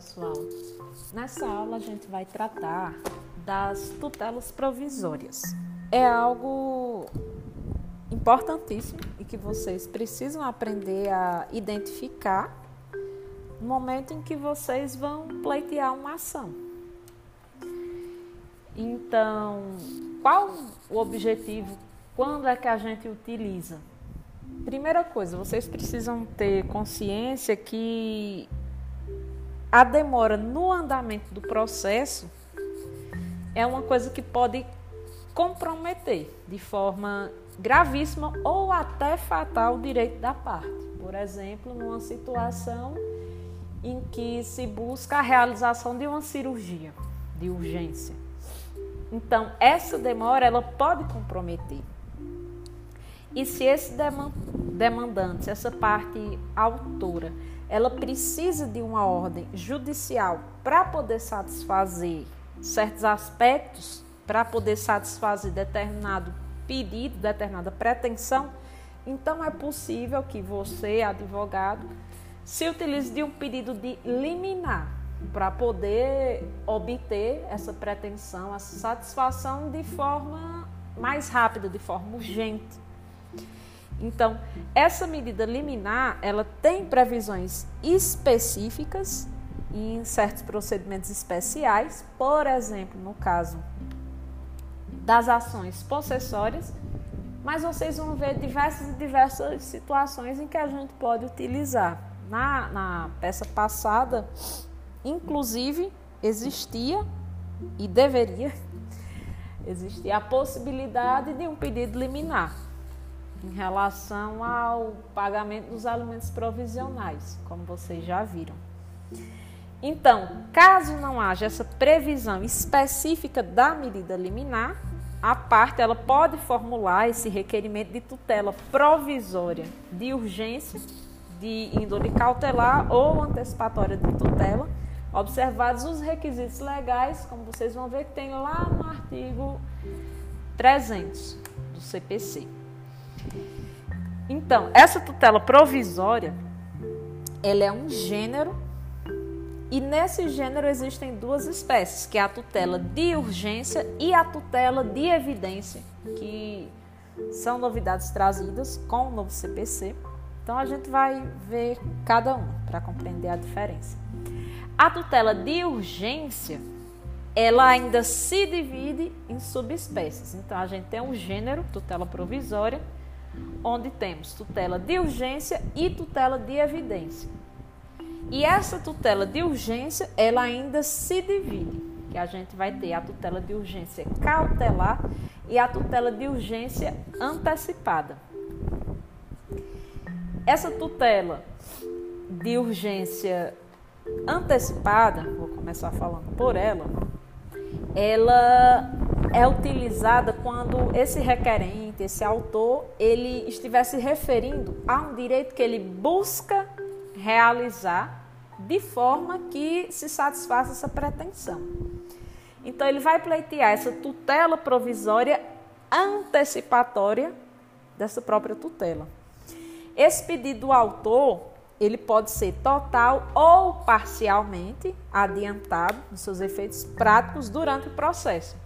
pessoal? Nessa aula a gente vai tratar das tutelas provisórias. É algo importantíssimo e que vocês precisam aprender a identificar no momento em que vocês vão pleitear uma ação. Então, qual o objetivo? Quando é que a gente utiliza? Primeira coisa, vocês precisam ter consciência que a demora no andamento do processo é uma coisa que pode comprometer de forma gravíssima ou até fatal o direito da parte. Por exemplo, numa situação em que se busca a realização de uma cirurgia de urgência. Então, essa demora ela pode comprometer. E se esse demandante, essa parte autora, ela precisa de uma ordem judicial para poder satisfazer certos aspectos, para poder satisfazer determinado pedido, determinada pretensão, então é possível que você, advogado, se utilize de um pedido de liminar para poder obter essa pretensão, essa satisfação de forma mais rápida, de forma urgente. Então, essa medida liminar, ela tem previsões específicas em certos procedimentos especiais, por exemplo, no caso das ações possessórias, mas vocês vão ver diversas e diversas situações em que a gente pode utilizar. Na, na peça passada, inclusive, existia e deveria existir a possibilidade de um pedido liminar em relação ao pagamento dos alimentos provisionais, como vocês já viram. Então, caso não haja essa previsão específica da medida liminar, a parte ela pode formular esse requerimento de tutela provisória de urgência, de índole cautelar ou antecipatória de tutela, observados os requisitos legais, como vocês vão ver que tem lá no artigo 300 do CPC. Então, essa tutela provisória, ela é um gênero e nesse gênero existem duas espécies, que é a tutela de urgência e a tutela de evidência, que são novidades trazidas com o novo CPC. Então a gente vai ver cada um para compreender a diferença. A tutela de urgência, ela ainda se divide em subespécies. Então a gente tem um gênero, tutela provisória, onde temos tutela de urgência e tutela de evidência. E essa tutela de urgência, ela ainda se divide, que a gente vai ter a tutela de urgência cautelar e a tutela de urgência antecipada. Essa tutela de urgência antecipada, vou começar falando por ela, ela é utilizada quando esse requerente, esse autor, ele estiver se referindo a um direito que ele busca realizar de forma que se satisfaça essa pretensão. Então ele vai pleitear essa tutela provisória antecipatória dessa própria tutela. Esse pedido do autor, ele pode ser total ou parcialmente adiantado nos seus efeitos práticos durante o processo.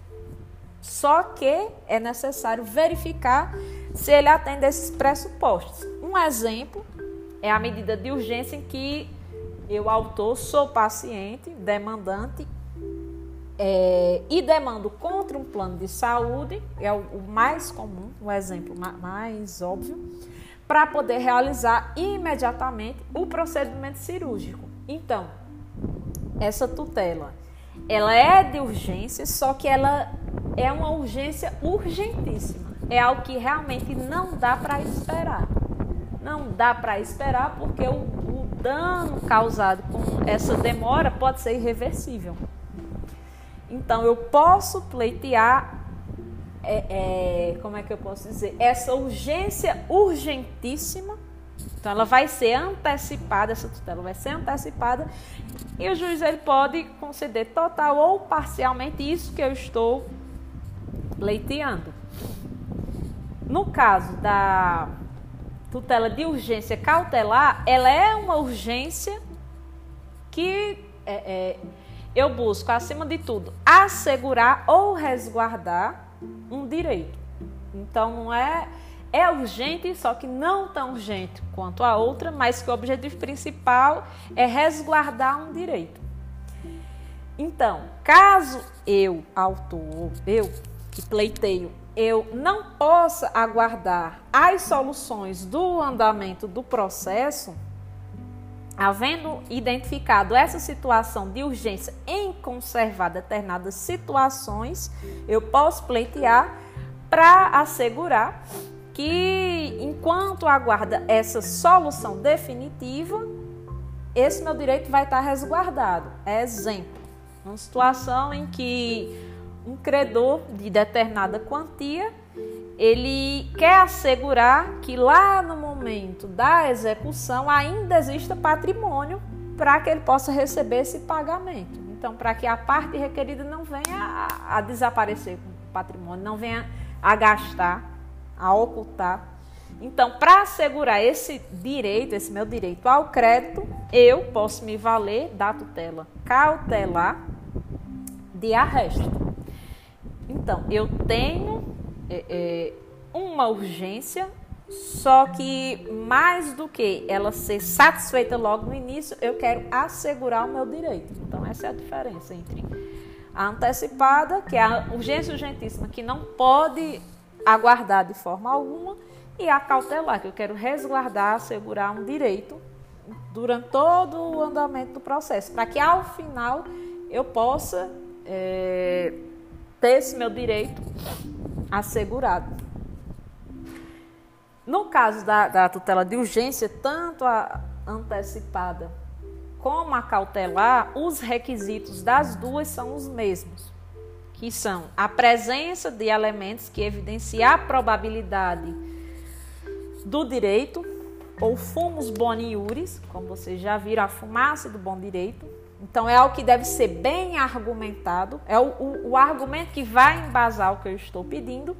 Só que é necessário verificar se ele atende a esses pressupostos. Um exemplo é a medida de urgência em que eu, autor, sou paciente, demandante é, e demando contra um plano de saúde, é o, mais comum, o exemplo mais óbvio, para poder realizar imediatamente o procedimento cirúrgico. Então, essa tutela, ela é de urgência, só que ela é uma urgência urgentíssima. É algo que realmente não dá para esperar. Não dá para esperar porque o, o dano causado com essa demora pode ser irreversível. Então eu posso pleitear, é, é, como é que eu posso dizer, essa urgência urgentíssima. Então ela vai ser antecipada, essa tutela vai ser antecipada e o juiz ele pode conceder total ou parcialmente isso que eu estou pleiteando. No caso da tutela de urgência cautelar, ela é uma urgência que é, é, eu busco, acima de tudo, assegurar ou resguardar um direito. Então, não é. É urgente, só que não tão urgente quanto a outra, mas que o objetivo principal é resguardar um direito. Então, caso eu, autor, eu que pleiteio, eu não possa aguardar as soluções do andamento do processo, havendo identificado essa situação de urgência em conservar determinadas situações, eu posso pleitear para assegurar que, enquanto aguarda essa solução definitiva, esse meu direito vai estar resguardado. Exemplo, uma situação em que um credor de determinada quantia, ele quer assegurar que lá no momento da execução ainda exista patrimônio para que ele possa receber esse pagamento. Então, para que a parte requerida não venha a, a desaparecer com o patrimônio, não venha a gastar, a ocultar. Então, para assegurar esse direito, esse meu direito ao crédito, eu posso me valer da tutela cautelar de arresto. Então, eu tenho é, é, uma urgência, só que mais do que ela ser satisfeita logo no início, eu quero assegurar o meu direito. Então, essa é a diferença entre a antecipada, que é a urgência urgentíssima, que não pode aguardar de forma alguma, e a cautelar, que eu quero resguardar, assegurar um direito durante todo o andamento do processo, para que ao final eu possa. É, ter esse meu direito assegurado. No caso da, da tutela de urgência, tanto a antecipada como a cautelar, os requisitos das duas são os mesmos, que são a presença de elementos que evidenciam a probabilidade do direito, ou fumus boni iuris, como vocês já viram, a fumaça do bom direito, então é algo que deve ser bem argumentado, é o, o, o argumento que vai embasar o que eu estou pedindo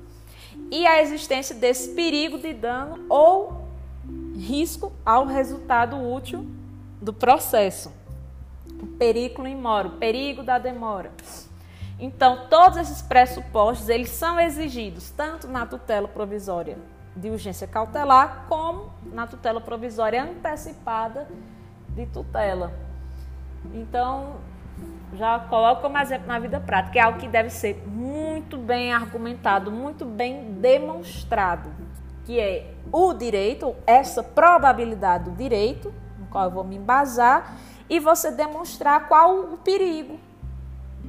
e a existência desse perigo de dano ou risco ao resultado útil do processo. O perigo imora, o perigo da demora. Então, todos esses pressupostos, eles são exigidos tanto na tutela provisória de urgência cautelar, como na tutela provisória antecipada de tutela. Então, já coloco como exemplo na vida prática, é algo que deve ser muito bem argumentado, muito bem demonstrado, que é o direito, essa probabilidade do direito, no qual eu vou me embasar, e você demonstrar qual o perigo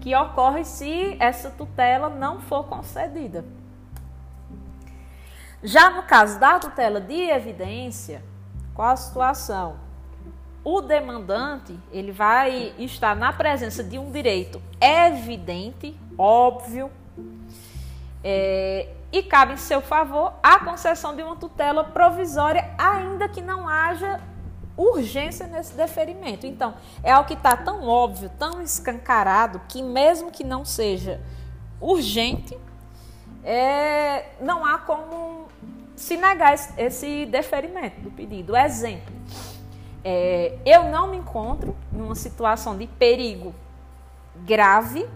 que ocorre se essa tutela não for concedida. Já no caso da tutela de evidência, qual a situação? O demandante ele vai estar na presença de um direito evidente, óbvio, é, e cabe em seu favor a concessão de uma tutela provisória, ainda que não haja urgência nesse deferimento. Então, é algo que está tão óbvio, tão escancarado, que mesmo que não seja urgente, é, não há como se negar esse, esse deferimento do pedido. Exemplo é, eu não me encontro numa situação de perigo grave,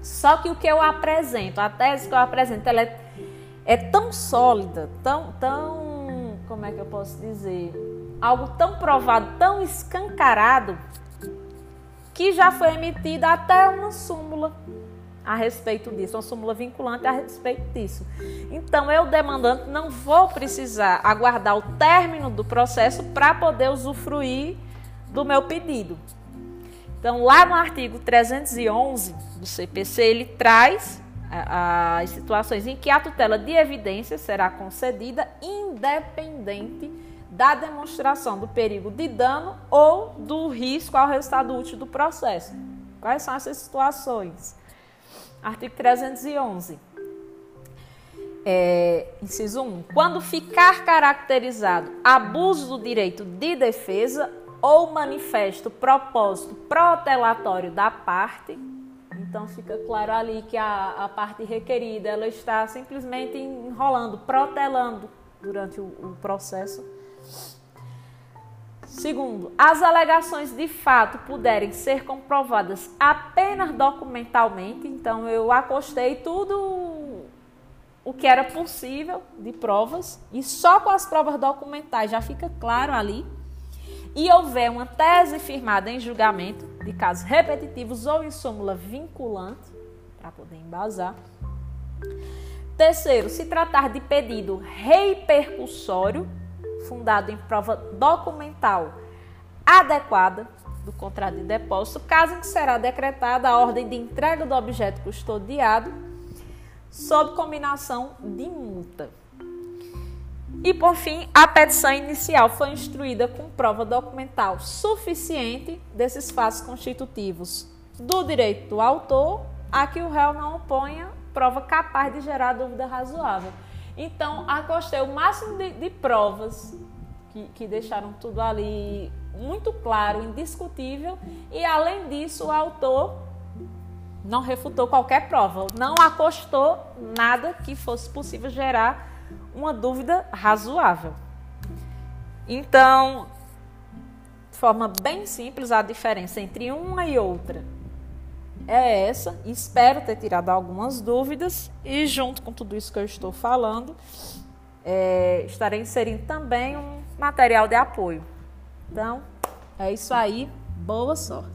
só que o que eu apresento, a tese que eu apresento, ela é, é tão sólida, tão, tão, como é que eu posso dizer, algo tão provado, tão escancarado, que já foi emitida até uma súmula a respeito disso, uma súmula vinculante a respeito disso. Então, eu, demandante, não vou precisar aguardar o término do processo para poder usufruir do meu pedido. Então, lá no artigo 311 do CPC, ele traz as situações em que a tutela de evidência será concedida independente da demonstração do perigo de dano ou do risco ao resultado útil do processo. Quais são essas situações? Artigo 311. É, inciso 1. Quando ficar caracterizado abuso do direito de defesa ou manifesto propósito protelatório da parte, então fica claro ali que a, a parte requerida ela está simplesmente enrolando, protelando durante o, o processo. Segundo, as alegações de fato puderem ser comprovadas apenas documentalmente, então eu acostei tudo o que era possível de provas e só com as provas documentais já fica claro ali. E houver uma tese firmada em julgamento de casos repetitivos ou em súmula vinculante, para poder embasar. Terceiro, se tratar de pedido repercussório, fundado em prova documental adequada do contrato de depósito, caso em que será decretada a ordem de entrega do objeto custodiado sob combinação de multa. E por fim, a petição inicial foi instruída com prova documental suficiente desses fatos constitutivos do direito do autor a que o réu não oponha prova capaz de gerar dúvida razoável. Então, acostei o máximo de, de provas que, que deixaram tudo ali muito claro, indiscutível, e além disso, o autor não refutou qualquer prova, não acostou nada que fosse possível gerar uma dúvida razoável. Então, de forma bem simples, a diferença entre uma e outra é essa. Espero ter tirado algumas dúvidas e, junto com tudo isso que eu estou falando, é, estarei inserindo também um material de apoio. Então, é isso aí. Boa sorte.